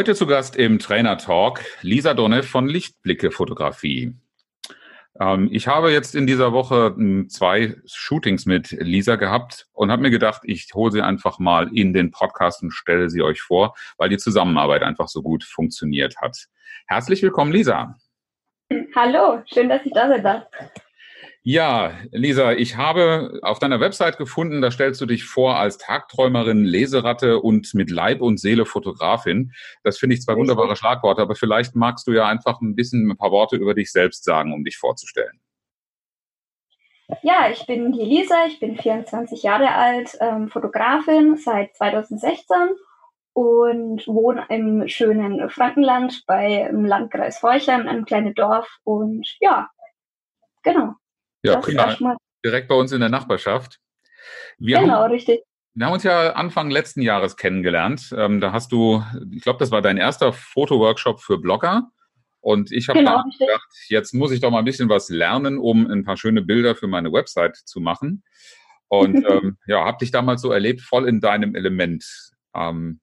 Heute zu Gast im Trainer Talk Lisa Donne von Lichtblicke Fotografie. Ähm, ich habe jetzt in dieser Woche hm, zwei Shootings mit Lisa gehabt und habe mir gedacht, ich hole sie einfach mal in den Podcast und stelle sie euch vor, weil die Zusammenarbeit einfach so gut funktioniert hat. Herzlich willkommen, Lisa. Hallo, schön, dass ich da darf. Ja, Lisa, ich habe auf deiner Website gefunden, da stellst du dich vor als Tagträumerin, Leseratte und mit Leib und Seele Fotografin. Das finde ich zwei wunderbare Schlagworte, aber vielleicht magst du ja einfach ein bisschen ein paar Worte über dich selbst sagen, um dich vorzustellen. Ja, ich bin die Lisa, ich bin 24 Jahre alt, ähm, Fotografin seit 2016 und wohne im schönen Frankenland bei im Landkreis Forchheim, einem kleinen Dorf und ja, genau. Ja, prima. Direkt bei uns in der Nachbarschaft. Wir genau, haben, richtig. Wir haben uns ja Anfang letzten Jahres kennengelernt. Ähm, da hast du, ich glaube, das war dein erster Fotoworkshop für Blogger. Und ich habe genau, gedacht, jetzt muss ich doch mal ein bisschen was lernen, um ein paar schöne Bilder für meine Website zu machen. Und ähm, ja, habe dich damals so erlebt, voll in deinem Element. Ähm,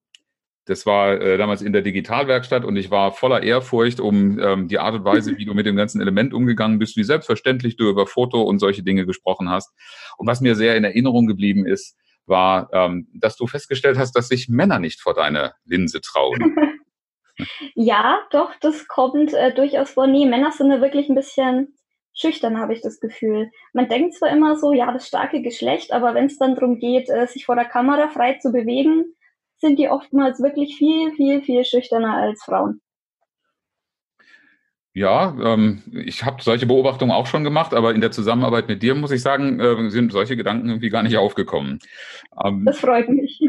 das war äh, damals in der Digitalwerkstatt und ich war voller Ehrfurcht um ähm, die Art und Weise, wie du mit dem ganzen Element umgegangen bist, wie selbstverständlich du über Foto und solche Dinge gesprochen hast. Und was mir sehr in Erinnerung geblieben ist, war, ähm, dass du festgestellt hast, dass sich Männer nicht vor deine Linse trauen. ja, doch, das kommt äh, durchaus vor. Nee, Männer sind da wirklich ein bisschen schüchtern, habe ich das Gefühl. Man denkt zwar immer so, ja, das starke Geschlecht, aber wenn es dann darum geht, äh, sich vor der Kamera frei zu bewegen, sind die oftmals wirklich viel, viel, viel schüchterner als Frauen. Ja, ähm, ich habe solche Beobachtungen auch schon gemacht, aber in der Zusammenarbeit mit dir muss ich sagen, äh, sind solche Gedanken irgendwie gar nicht aufgekommen. Ähm, das freut mich.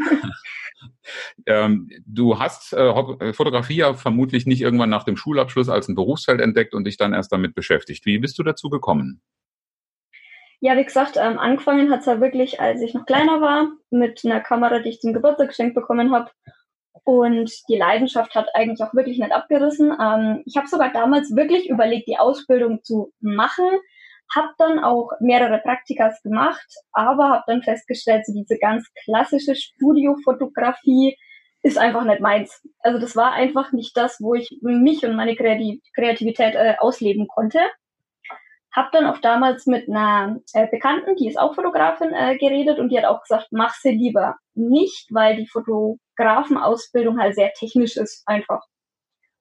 ähm, du hast äh, Fotografie ja vermutlich nicht irgendwann nach dem Schulabschluss als ein Berufsfeld entdeckt und dich dann erst damit beschäftigt. Wie bist du dazu gekommen? Ja, wie gesagt, ähm, angefangen hat's ja wirklich, als ich noch kleiner war, mit einer Kamera, die ich zum Geburtstag geschenkt bekommen habe. Und die Leidenschaft hat eigentlich auch wirklich nicht abgerissen. Ähm, ich habe sogar damals wirklich überlegt, die Ausbildung zu machen, habe dann auch mehrere Praktikas gemacht, aber habe dann festgestellt, so diese ganz klassische Studiofotografie ist einfach nicht meins. Also das war einfach nicht das, wo ich mich und meine Kreativität äh, ausleben konnte. Hab dann auch damals mit einer äh, Bekannten, die ist auch Fotografin, äh, geredet und die hat auch gesagt, mach sie lieber nicht, weil die Fotografenausbildung halt sehr technisch ist einfach.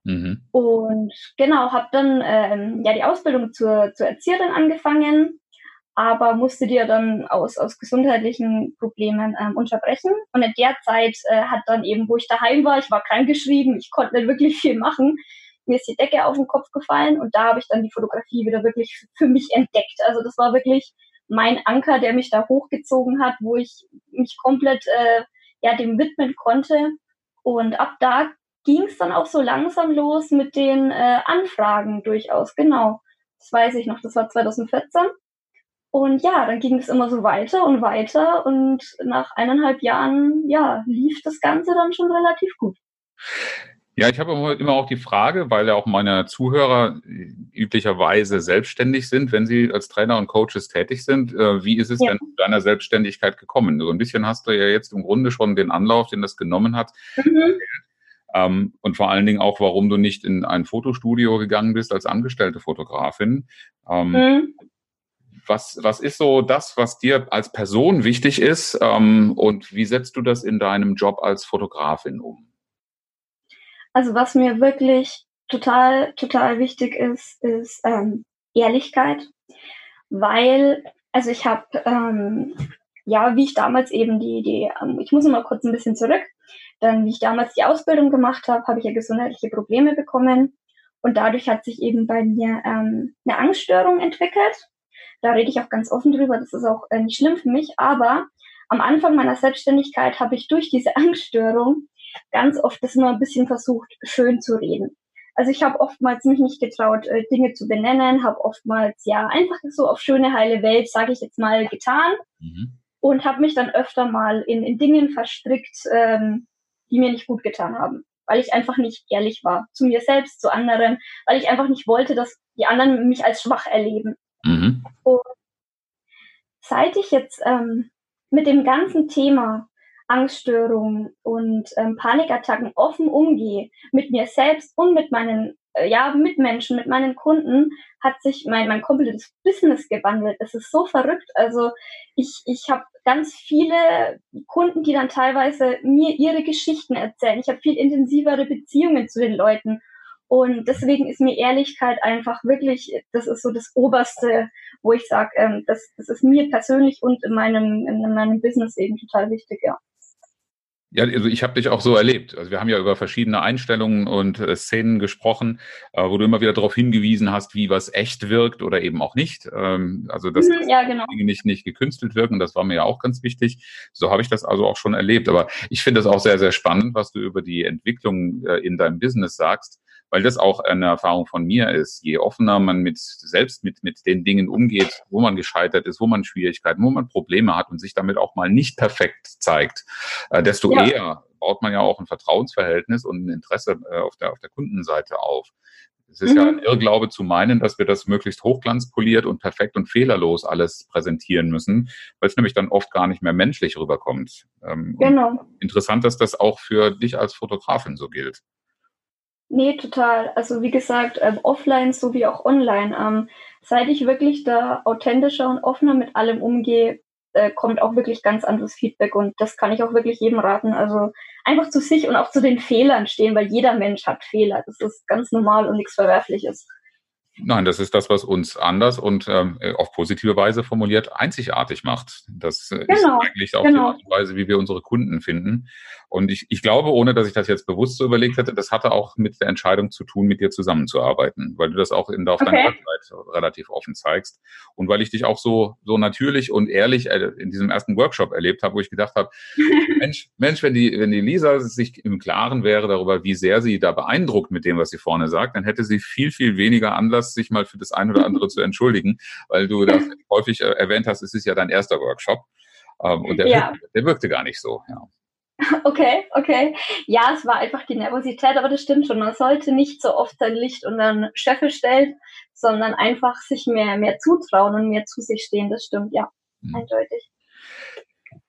Mhm. Und genau, habe dann ähm, ja die Ausbildung zur, zur Erzieherin angefangen, aber musste die ja dann aus, aus gesundheitlichen Problemen ähm, unterbrechen. Und in der Zeit äh, hat dann eben, wo ich daheim war, ich war krankgeschrieben, ich konnte nicht wirklich viel machen, mir ist die Decke auf den Kopf gefallen und da habe ich dann die Fotografie wieder wirklich für mich entdeckt. Also das war wirklich mein Anker, der mich da hochgezogen hat, wo ich mich komplett äh, ja dem widmen konnte. Und ab da ging es dann auch so langsam los mit den äh, Anfragen durchaus. Genau, das weiß ich noch. Das war 2014. Und ja, dann ging es immer so weiter und weiter und nach eineinhalb Jahren, ja, lief das Ganze dann schon relativ gut. Ja, ich habe immer auch die Frage, weil ja auch meine Zuhörer üblicherweise selbstständig sind, wenn sie als Trainer und Coaches tätig sind. Äh, wie ist es ja. denn zu deiner Selbstständigkeit gekommen? So ein bisschen hast du ja jetzt im Grunde schon den Anlauf, den das genommen hat. Mhm. Ähm, und vor allen Dingen auch, warum du nicht in ein Fotostudio gegangen bist als angestellte Fotografin. Ähm, mhm. Was, was ist so das, was dir als Person wichtig ist ähm, und wie setzt du das in deinem Job als Fotografin um? Also was mir wirklich total, total wichtig ist, ist ähm, Ehrlichkeit, weil, also ich habe, ähm, ja, wie ich damals eben die, die ähm, ich muss mal kurz ein bisschen zurück, dann wie ich damals die Ausbildung gemacht habe, habe ich ja gesundheitliche Probleme bekommen. Und dadurch hat sich eben bei mir ähm, eine Angststörung entwickelt. Da rede ich auch ganz offen drüber, das ist auch äh, nicht schlimm für mich, aber am Anfang meiner Selbstständigkeit habe ich durch diese Angststörung ganz oft das immer ein bisschen versucht, schön zu reden. Also ich habe oftmals mich nicht getraut, äh, Dinge zu benennen, habe oftmals ja einfach so auf schöne heile Welt, sage ich jetzt mal, getan mhm. und habe mich dann öfter mal in, in Dingen verstrickt, ähm, die mir nicht gut getan haben, weil ich einfach nicht ehrlich war zu mir selbst, zu anderen, weil ich einfach nicht wollte, dass die anderen mich als schwach erleben. Mhm. Und seit ich jetzt ähm, mit dem ganzen Thema Angststörungen und ähm, Panikattacken offen umgehe, mit mir selbst und mit meinen äh, ja, Mitmenschen, mit meinen Kunden, hat sich mein, mein komplettes Business gewandelt. Es ist so verrückt. Also ich, ich habe ganz viele Kunden, die dann teilweise mir ihre Geschichten erzählen. Ich habe viel intensivere Beziehungen zu den Leuten. Und deswegen ist mir Ehrlichkeit einfach wirklich, das ist so das Oberste, wo ich sage, ähm, das, das ist mir persönlich und in meinem, in meinem Business eben total wichtig, ja. Ja, also ich habe dich auch so erlebt. Also wir haben ja über verschiedene Einstellungen und äh, Szenen gesprochen, äh, wo du immer wieder darauf hingewiesen hast, wie was echt wirkt oder eben auch nicht. Ähm, also dass mhm, ja, genau. Dinge nicht, nicht gekünstelt wirken, das war mir ja auch ganz wichtig. So habe ich das also auch schon erlebt. Aber ich finde es auch sehr, sehr spannend, was du über die Entwicklung äh, in deinem Business sagst weil das auch eine Erfahrung von mir ist. Je offener man mit selbst mit, mit den Dingen umgeht, wo man gescheitert ist, wo man Schwierigkeiten, wo man Probleme hat und sich damit auch mal nicht perfekt zeigt, äh, desto ja. eher baut man ja auch ein Vertrauensverhältnis und ein Interesse äh, auf, der, auf der Kundenseite auf. Es ist mhm. ja ein Irrglaube zu meinen, dass wir das möglichst hochglanzpoliert und perfekt und fehlerlos alles präsentieren müssen, weil es nämlich dann oft gar nicht mehr menschlich rüberkommt. Ähm, genau. Interessant, dass das auch für dich als Fotografin so gilt. Nee, total. Also wie gesagt, ähm, offline sowie auch online. Ähm, seit ich wirklich da authentischer und offener mit allem umgehe, äh, kommt auch wirklich ganz anderes Feedback und das kann ich auch wirklich jedem raten. Also einfach zu sich und auch zu den Fehlern stehen, weil jeder Mensch hat Fehler. Das ist ganz normal und nichts Verwerfliches. Nein, das ist das, was uns anders und ähm, auf positive Weise formuliert einzigartig macht. Das äh, genau, ist eigentlich auch genau. die Art und Weise, wie wir unsere Kunden finden. Und ich, ich glaube, ohne dass ich das jetzt bewusst so überlegt hätte, das hatte auch mit der Entscheidung zu tun, mit dir zusammenzuarbeiten, weil du das auch in, auf okay. deiner Website relativ offen zeigst. Und weil ich dich auch so, so natürlich und ehrlich äh, in diesem ersten Workshop erlebt habe, wo ich gedacht habe, Mensch, Mensch, wenn die, wenn die Lisa sich im Klaren wäre darüber, wie sehr sie da beeindruckt mit dem, was sie vorne sagt, dann hätte sie viel, viel weniger Anlass, sich mal für das eine oder andere zu entschuldigen, weil du das häufig äh, erwähnt hast, es ist ja dein erster Workshop. Ähm, und der, ja. wirkte, der wirkte gar nicht so, ja. Okay, okay. Ja, es war einfach die Nervosität, aber das stimmt schon. Man sollte nicht so oft sein Licht unter den Scheffel stellen, sondern einfach sich mehr, mehr zutrauen und mehr zu sich stehen. Das stimmt, ja, mhm. eindeutig.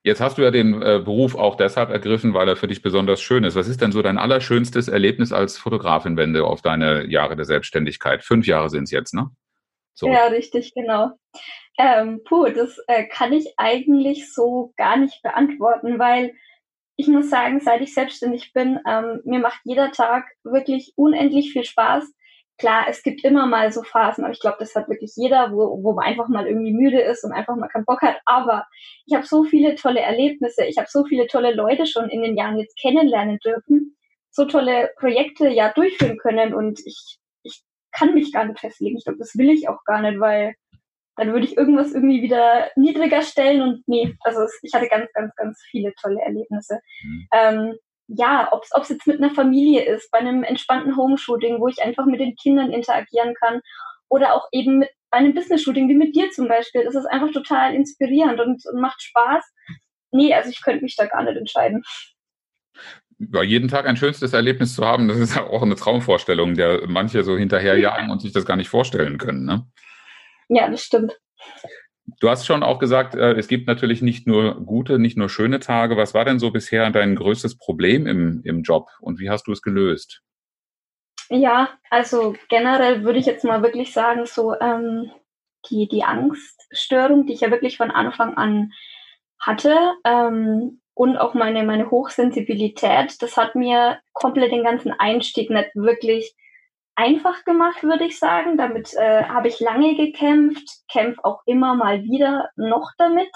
Jetzt hast du ja den äh, Beruf auch deshalb ergriffen, weil er für dich besonders schön ist. Was ist denn so dein allerschönstes Erlebnis als Fotografin, wenn du auf deine Jahre der Selbstständigkeit? Fünf Jahre sind es jetzt, ne? So. Ja, richtig, genau. Ähm, puh, das äh, kann ich eigentlich so gar nicht beantworten, weil ich muss sagen, seit ich selbstständig bin, ähm, mir macht jeder Tag wirklich unendlich viel Spaß. Klar, es gibt immer mal so Phasen, aber ich glaube, das hat wirklich jeder, wo, wo man einfach mal irgendwie müde ist und einfach mal keinen Bock hat. Aber ich habe so viele tolle Erlebnisse, ich habe so viele tolle Leute schon in den Jahren jetzt kennenlernen dürfen, so tolle Projekte ja durchführen können und ich, ich kann mich gar nicht festlegen. Ich glaube, das will ich auch gar nicht, weil dann würde ich irgendwas irgendwie wieder niedriger stellen und nee, also ich hatte ganz, ganz, ganz viele tolle Erlebnisse. Mhm. Ähm, ja, ob es jetzt mit einer Familie ist, bei einem entspannten Homeshooting, wo ich einfach mit den Kindern interagieren kann oder auch eben mit bei einem Business-Shooting wie mit dir zum Beispiel. Das ist einfach total inspirierend und, und macht Spaß. Nee, also ich könnte mich da gar nicht entscheiden ja, jeden Tag ein schönstes Erlebnis zu haben, das ist auch eine Traumvorstellung, der manche so hinterherjagen und sich das gar nicht vorstellen können. Ne? Ja, das stimmt. Du hast schon auch gesagt, äh, es gibt natürlich nicht nur gute, nicht nur schöne Tage. Was war denn so bisher dein größtes Problem im, im Job und wie hast du es gelöst? Ja, also generell würde ich jetzt mal wirklich sagen, so ähm, die, die Angststörung, die ich ja wirklich von Anfang an hatte ähm, und auch meine, meine Hochsensibilität, das hat mir komplett den ganzen Einstieg nicht wirklich einfach gemacht, würde ich sagen. Damit äh, habe ich lange gekämpft, kämpfe auch immer mal wieder noch damit.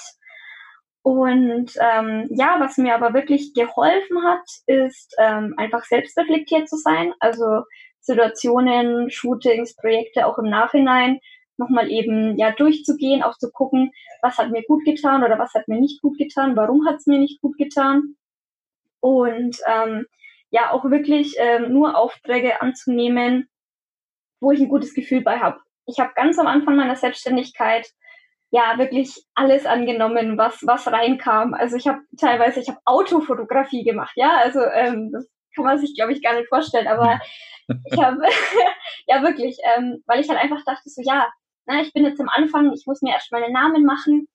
Und ähm, ja, was mir aber wirklich geholfen hat, ist ähm, einfach selbstreflektiert zu sein. Also Situationen, Shootings, Projekte auch im Nachhinein nochmal eben ja durchzugehen, auch zu gucken, was hat mir gut getan oder was hat mir nicht gut getan, warum hat es mir nicht gut getan. Und ähm, ja auch wirklich ähm, nur Aufträge anzunehmen, wo ich ein gutes Gefühl bei habe. Ich habe ganz am Anfang meiner Selbstständigkeit ja wirklich alles angenommen, was was reinkam. Also ich habe teilweise, ich habe Autofotografie gemacht, ja, also ähm, das kann man sich glaube ich gar nicht vorstellen, aber ich habe ja wirklich, ähm, weil ich halt einfach dachte so ja, na, ich bin jetzt am Anfang, ich muss mir erst mal einen Namen machen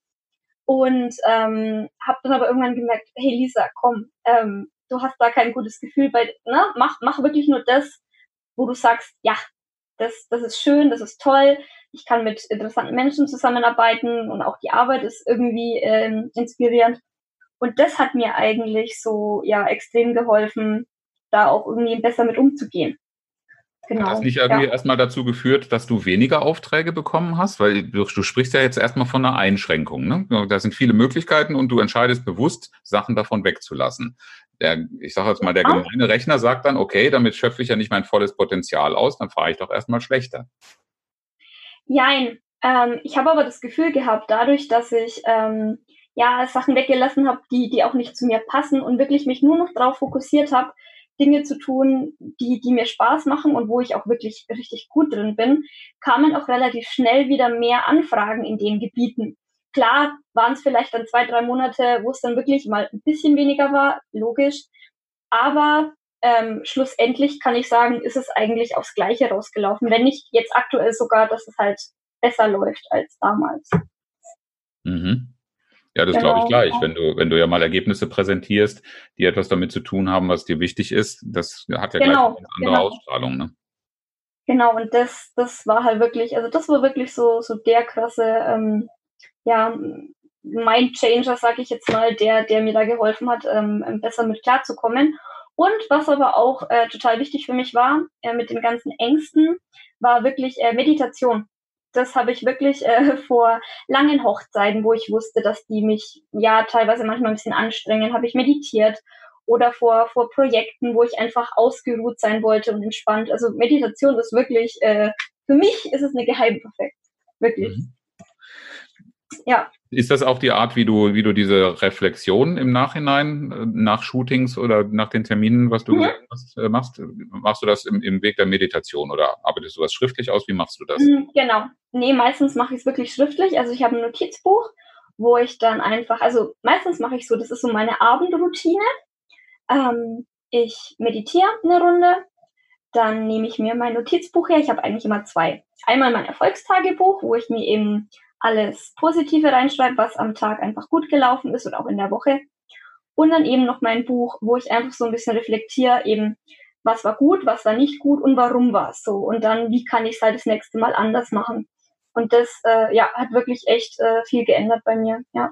und ähm, habe dann aber irgendwann gemerkt, hey Lisa, komm, ähm, du hast da kein gutes Gefühl bei, ne, mach mach wirklich nur das, wo du sagst, ja, das das ist schön, das ist toll ich kann mit interessanten Menschen zusammenarbeiten und auch die Arbeit ist irgendwie ähm, inspirierend. Und das hat mir eigentlich so ja extrem geholfen, da auch irgendwie besser mit umzugehen. Genau. Hat das nicht irgendwie ja. erstmal dazu geführt, dass du weniger Aufträge bekommen hast? Weil du, du sprichst ja jetzt erstmal von einer Einschränkung. Ne? Da sind viele Möglichkeiten und du entscheidest bewusst, Sachen davon wegzulassen. Der, ich sage jetzt mal, der gemeine Rechner sagt dann, okay, damit schöpfe ich ja nicht mein volles Potenzial aus, dann fahre ich doch erstmal schlechter. Jein. Ähm, ich habe aber das Gefühl gehabt, dadurch, dass ich ähm, ja Sachen weggelassen habe, die, die auch nicht zu mir passen und wirklich mich nur noch darauf fokussiert habe, Dinge zu tun, die, die mir Spaß machen und wo ich auch wirklich richtig gut drin bin, kamen auch relativ schnell wieder mehr Anfragen in den Gebieten. Klar waren es vielleicht dann zwei, drei Monate, wo es dann wirklich mal ein bisschen weniger war, logisch. Aber ähm, schlussendlich kann ich sagen, ist es eigentlich aufs Gleiche rausgelaufen. Wenn nicht jetzt aktuell sogar, dass es halt besser läuft als damals. Mhm. Ja, das genau. glaube ich gleich. Wenn du, wenn du ja mal Ergebnisse präsentierst, die etwas damit zu tun haben, was dir wichtig ist, das hat ja genau, gleich eine andere genau. Ausstrahlung, ne? Genau, und das, das war halt wirklich, also das war wirklich so, so der krasse, ähm, ja, Mind-Changer, sag ich jetzt mal, der, der mir da geholfen hat, ähm, besser mit klarzukommen. Und was aber auch äh, total wichtig für mich war, äh, mit den ganzen Ängsten, war wirklich äh, Meditation. Das habe ich wirklich äh, vor langen Hochzeiten, wo ich wusste, dass die mich ja teilweise manchmal ein bisschen anstrengen, habe ich meditiert oder vor, vor Projekten, wo ich einfach ausgeruht sein wollte und entspannt. Also Meditation ist wirklich, äh, für mich ist es eine Geheimeffekt. Wirklich. Mhm. Ja. Ist das auch die Art, wie du, wie du diese Reflexion im Nachhinein, äh, nach Shootings oder nach den Terminen, was du mhm. hast, äh, machst? Machst du das im, im Weg der Meditation oder arbeitest du was schriftlich aus? Wie machst du das? Mhm, genau. Nee, meistens mache ich es wirklich schriftlich. Also ich habe ein Notizbuch, wo ich dann einfach, also meistens mache ich so, das ist so meine Abendroutine. Ähm, ich meditiere eine Runde, dann nehme ich mir mein Notizbuch her. Ich habe eigentlich immer zwei. Einmal mein Erfolgstagebuch, wo ich mir eben alles Positive reinschreibe, was am Tag einfach gut gelaufen ist und auch in der Woche. Und dann eben noch mein Buch, wo ich einfach so ein bisschen reflektiere, eben, was war gut, was war nicht gut und warum war es so. Und dann, wie kann ich es halt das nächste Mal anders machen. Und das, äh, ja, hat wirklich echt äh, viel geändert bei mir, ja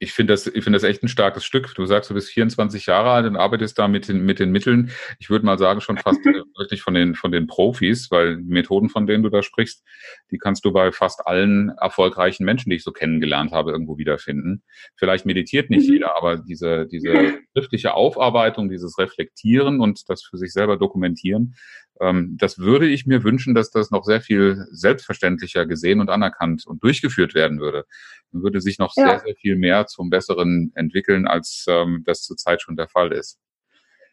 ich finde das, ich finde das echt ein starkes Stück. Du sagst, du bist 24 Jahre alt und arbeitest da mit den, mit den Mitteln. Ich würde mal sagen, schon fast wirklich von den, von den Profis, weil die Methoden, von denen du da sprichst, die kannst du bei fast allen erfolgreichen Menschen, die ich so kennengelernt habe, irgendwo wiederfinden. Vielleicht meditiert nicht mhm. jeder, aber diese, diese schriftliche Aufarbeitung, dieses Reflektieren und das für sich selber dokumentieren, das würde ich mir wünschen, dass das noch sehr viel selbstverständlicher gesehen und anerkannt und durchgeführt werden würde. Man würde sich noch ja. sehr, sehr viel mehr zum Besseren entwickeln, als ähm, das zurzeit schon der Fall ist.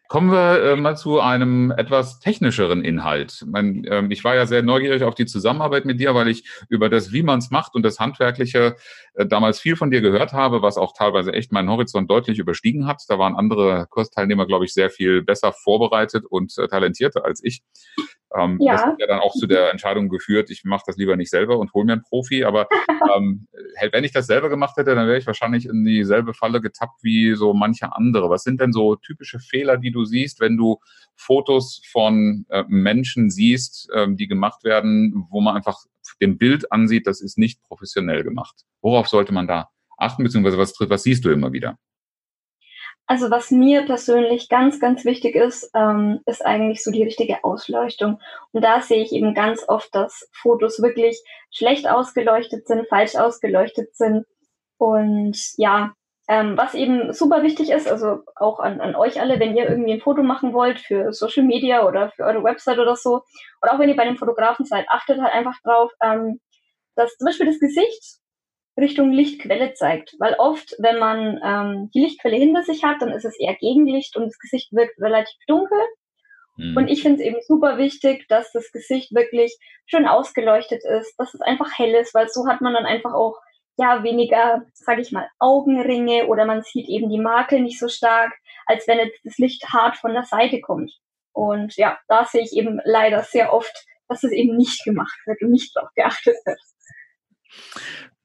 Kommen wir äh, mal zu einem etwas technischeren Inhalt. Mein, ähm, ich war ja sehr neugierig auf die Zusammenarbeit mit dir, weil ich über das, wie man es macht und das Handwerkliche äh, damals viel von dir gehört habe, was auch teilweise echt meinen Horizont deutlich überstiegen hat. Da waren andere Kursteilnehmer, glaube ich, sehr viel besser vorbereitet und äh, talentierter als ich. Ähm, ja. Das hat ja dann auch zu der Entscheidung geführt, ich mache das lieber nicht selber und hole mir einen Profi. Aber ähm, wenn ich das selber gemacht hätte, dann wäre ich wahrscheinlich in dieselbe Falle getappt wie so manche andere. Was sind denn so typische Fehler, die du siehst, wenn du Fotos von äh, Menschen siehst, äh, die gemacht werden, wo man einfach dem Bild ansieht, das ist nicht professionell gemacht? Worauf sollte man da achten, beziehungsweise was, was siehst du immer wieder? Also was mir persönlich ganz, ganz wichtig ist, ähm, ist eigentlich so die richtige Ausleuchtung. Und da sehe ich eben ganz oft, dass Fotos wirklich schlecht ausgeleuchtet sind, falsch ausgeleuchtet sind. Und ja, ähm, was eben super wichtig ist, also auch an, an euch alle, wenn ihr irgendwie ein Foto machen wollt für Social Media oder für eure Website oder so, oder auch wenn ihr bei dem Fotografen seid, achtet halt einfach drauf, ähm, dass zum Beispiel das Gesicht Richtung Lichtquelle zeigt. Weil oft, wenn man ähm, die Lichtquelle hinter sich hat, dann ist es eher Gegenlicht und das Gesicht wirkt relativ dunkel. Mhm. Und ich finde es eben super wichtig, dass das Gesicht wirklich schön ausgeleuchtet ist, dass es einfach hell ist, weil so hat man dann einfach auch ja weniger, sage ich mal, Augenringe oder man sieht eben die Makel nicht so stark, als wenn jetzt das Licht hart von der Seite kommt. Und ja, da sehe ich eben leider sehr oft, dass es eben nicht gemacht wird und nicht darauf geachtet wird.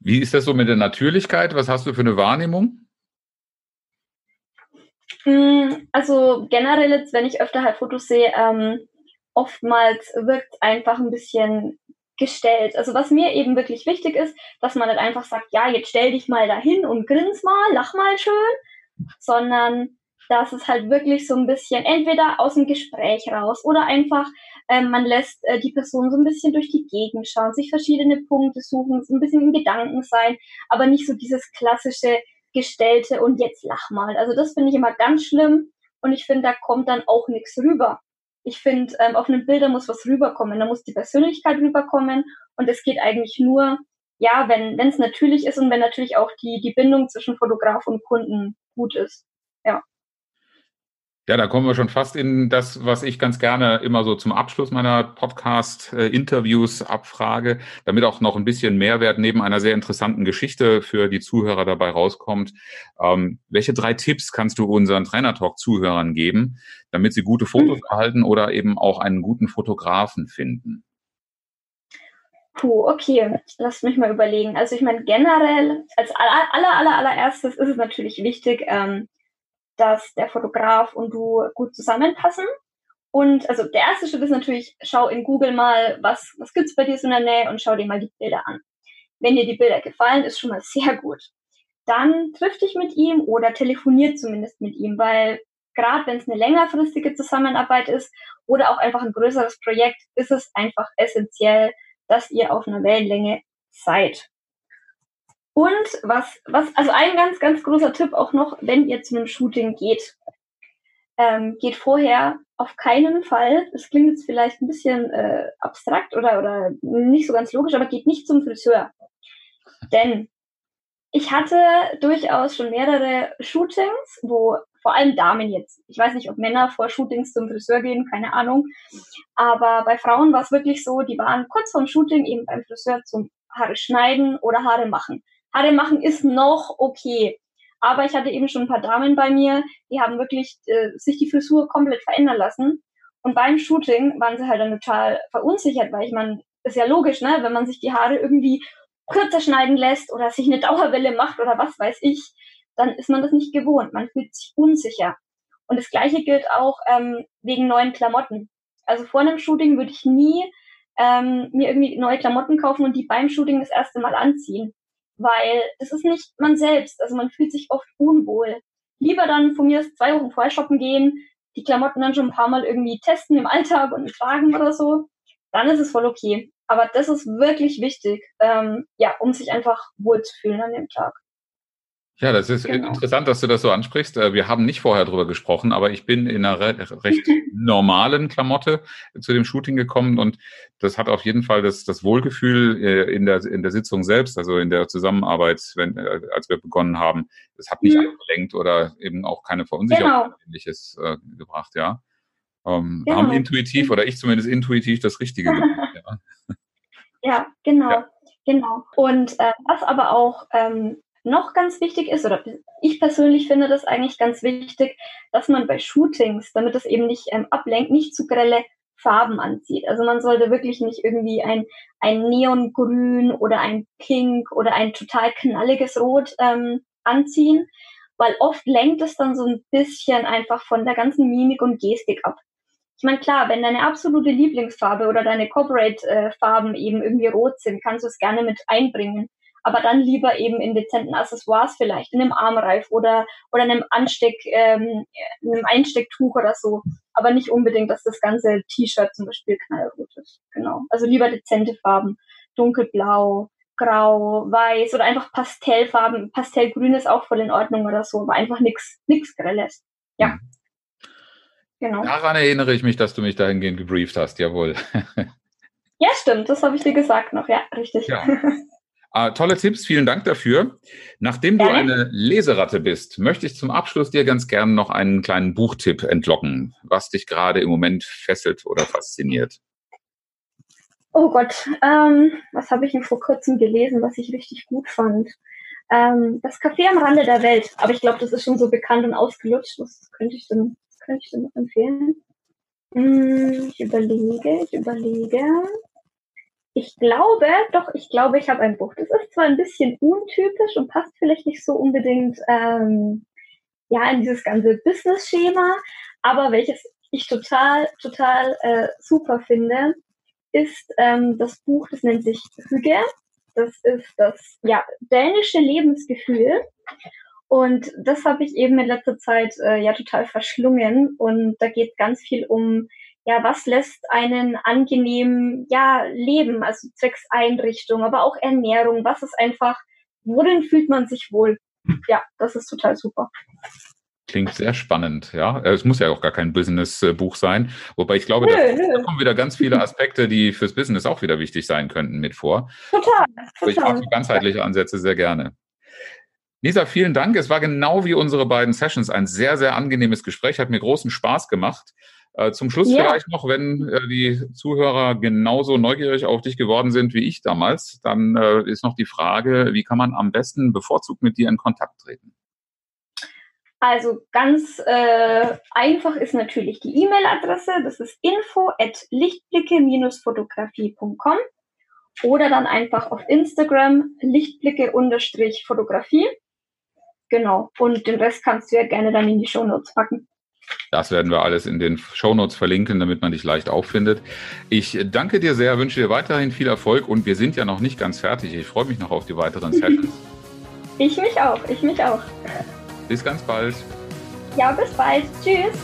Wie ist das so mit der Natürlichkeit? Was hast du für eine Wahrnehmung? Hm, also generell jetzt, wenn ich öfter halt Fotos sehe, ähm, oftmals wirkt einfach ein bisschen gestellt. Also was mir eben wirklich wichtig ist, dass man nicht einfach sagt, ja, jetzt stell dich mal dahin und grins mal, lach mal schön, sondern dass es halt wirklich so ein bisschen entweder aus dem Gespräch raus oder einfach ähm, man lässt äh, die Person so ein bisschen durch die Gegend schauen, sich verschiedene Punkte suchen, so ein bisschen in Gedanken sein, aber nicht so dieses klassische gestellte und jetzt lach mal. Also das finde ich immer ganz schlimm und ich finde, da kommt dann auch nichts rüber. Ich finde, ähm, auf einem Bilder muss was rüberkommen, da muss die Persönlichkeit rüberkommen und es geht eigentlich nur, ja, wenn es natürlich ist und wenn natürlich auch die, die Bindung zwischen Fotograf und Kunden gut ist. Ja. Ja, da kommen wir schon fast in das, was ich ganz gerne immer so zum Abschluss meiner Podcast-Interviews abfrage, damit auch noch ein bisschen Mehrwert neben einer sehr interessanten Geschichte für die Zuhörer dabei rauskommt. Ähm, welche drei Tipps kannst du unseren Trainer-Talk-Zuhörern geben, damit sie gute Fotos mhm. erhalten oder eben auch einen guten Fotografen finden? Puh, okay, lass mich mal überlegen. Also ich meine generell, als aller, aller, aller, allererstes ist es natürlich wichtig, ähm, dass der Fotograf und du gut zusammenpassen. Und also der erste Schritt ist natürlich, schau in Google mal, was, was gibt's bei dir so in der Nähe und schau dir mal die Bilder an. Wenn dir die Bilder gefallen, ist schon mal sehr gut. Dann triff dich mit ihm oder telefoniert zumindest mit ihm, weil gerade wenn es eine längerfristige Zusammenarbeit ist oder auch einfach ein größeres Projekt, ist es einfach essentiell, dass ihr auf einer Wellenlänge seid. Und was, was, also ein ganz, ganz großer Tipp auch noch, wenn ihr zu einem Shooting geht, ähm, geht vorher auf keinen Fall, das klingt jetzt vielleicht ein bisschen äh, abstrakt oder, oder nicht so ganz logisch, aber geht nicht zum Friseur. Denn ich hatte durchaus schon mehrere Shootings, wo vor allem Damen jetzt, ich weiß nicht, ob Männer vor Shootings zum Friseur gehen, keine Ahnung, aber bei Frauen war es wirklich so, die waren kurz vorm Shooting eben beim Friseur zum Haare schneiden oder Haare machen. Haare machen ist noch okay. Aber ich hatte eben schon ein paar Damen bei mir, die haben wirklich äh, sich die Frisur komplett verändern lassen. Und beim Shooting waren sie halt dann total verunsichert, weil ich meine, ist ja logisch, ne, wenn man sich die Haare irgendwie kürzer schneiden lässt oder sich eine Dauerwelle macht oder was weiß ich, dann ist man das nicht gewohnt. Man fühlt sich unsicher. Und das Gleiche gilt auch ähm, wegen neuen Klamotten. Also vor einem Shooting würde ich nie ähm, mir irgendwie neue Klamotten kaufen und die beim Shooting das erste Mal anziehen weil das ist nicht man selbst. Also man fühlt sich oft unwohl. Lieber dann von mir zwei Wochen vorher shoppen gehen, die Klamotten dann schon ein paar Mal irgendwie testen im Alltag und tragen oder so. Dann ist es voll okay. Aber das ist wirklich wichtig, ähm, ja, um sich einfach wohlzufühlen an dem Tag. Ja, das ist genau. interessant, dass du das so ansprichst. Äh, wir haben nicht vorher drüber gesprochen, aber ich bin in einer recht normalen Klamotte zu dem Shooting gekommen und das hat auf jeden Fall das, das Wohlgefühl äh, in der, in der Sitzung selbst, also in der Zusammenarbeit, wenn, äh, als wir begonnen haben, das hat mich mhm. abgelenkt oder eben auch keine Verunsicherung genau. ähnliches äh, gebracht, ja. Ähm, genau. Haben intuitiv oder ich zumindest intuitiv das Richtige gemacht, ja. ja, genau. Ja. Genau. Und äh, was aber auch ähm, noch ganz wichtig ist, oder ich persönlich finde das eigentlich ganz wichtig, dass man bei Shootings, damit es eben nicht ähm, ablenkt, nicht zu grelle Farben anzieht. Also man sollte wirklich nicht irgendwie ein, ein Neongrün oder ein Pink oder ein total knalliges Rot ähm, anziehen, weil oft lenkt es dann so ein bisschen einfach von der ganzen Mimik und Gestik ab. Ich meine, klar, wenn deine absolute Lieblingsfarbe oder deine Corporate-Farben äh, eben irgendwie rot sind, kannst du es gerne mit einbringen aber dann lieber eben in dezenten Accessoires vielleicht, in einem Armreif oder, oder einem Ansteck, ähm, einem Einstecktuch oder so. Aber nicht unbedingt, dass das ganze T-Shirt zum Beispiel knallrot ist. Genau. Also lieber dezente Farben. Dunkelblau, grau, weiß oder einfach Pastellfarben. Pastellgrün ist auch voll in Ordnung oder so, aber einfach nichts nix Grelles. Ja. Mhm. Genau. Daran erinnere ich mich, dass du mich dahingehend gebrieft hast, jawohl. ja, stimmt, das habe ich dir gesagt noch, ja, richtig. Ja. Äh, tolle Tipps, vielen Dank dafür. Nachdem du eine Leseratte bist, möchte ich zum Abschluss dir ganz gerne noch einen kleinen Buchtipp entlocken, was dich gerade im Moment fesselt oder fasziniert. Oh Gott, ähm, was habe ich denn vor kurzem gelesen, was ich richtig gut fand? Ähm, das Café am Rande der Welt. Aber ich glaube, das ist schon so bekannt und ausgelutscht. Was könnte ich denn, könnte ich denn noch empfehlen? Hm, ich überlege, ich überlege. Ich glaube, doch, ich glaube, ich habe ein Buch. Das ist zwar ein bisschen untypisch und passt vielleicht nicht so unbedingt ähm, ja in dieses ganze Business-Schema, aber welches ich total, total äh, super finde, ist ähm, das Buch, das nennt sich Hüge. Das ist das ja, dänische Lebensgefühl. Und das habe ich eben in letzter Zeit äh, ja total verschlungen. Und da geht ganz viel um, ja, was lässt einen angenehm ja, leben, also zwecks Einrichtung, aber auch Ernährung. Was ist einfach, worin fühlt man sich wohl? Ja, das ist total super. Klingt sehr spannend, ja. Äh, es muss ja auch gar kein Business-Buch sein. Wobei ich glaube, nö, da, da kommen wieder ganz viele Aspekte, die fürs Business auch wieder wichtig sein könnten, mit vor. Total. total. Ich mag so ganzheitliche Ansätze sehr gerne. Lisa, vielen Dank. Es war genau wie unsere beiden Sessions ein sehr, sehr angenehmes Gespräch. Hat mir großen Spaß gemacht. Äh, zum Schluss ja. vielleicht noch, wenn äh, die Zuhörer genauso neugierig auf dich geworden sind wie ich damals, dann ist noch die Frage, wie kann man am besten bevorzugt mit dir in Kontakt treten? Also ganz äh, einfach ist natürlich die E-Mail-Adresse. Das ist info at lichtblicke-fotografie.com oder dann einfach auf Instagram lichtblicke-fotografie. Genau. Und den Rest kannst du ja gerne dann in die Shownotes packen. Das werden wir alles in den Shownotes verlinken, damit man dich leicht auffindet. Ich danke dir sehr, wünsche dir weiterhin viel Erfolg und wir sind ja noch nicht ganz fertig. Ich freue mich noch auf die weiteren Sessions. ich mich auch, ich mich auch. Bis ganz bald. Ja, bis bald. Tschüss.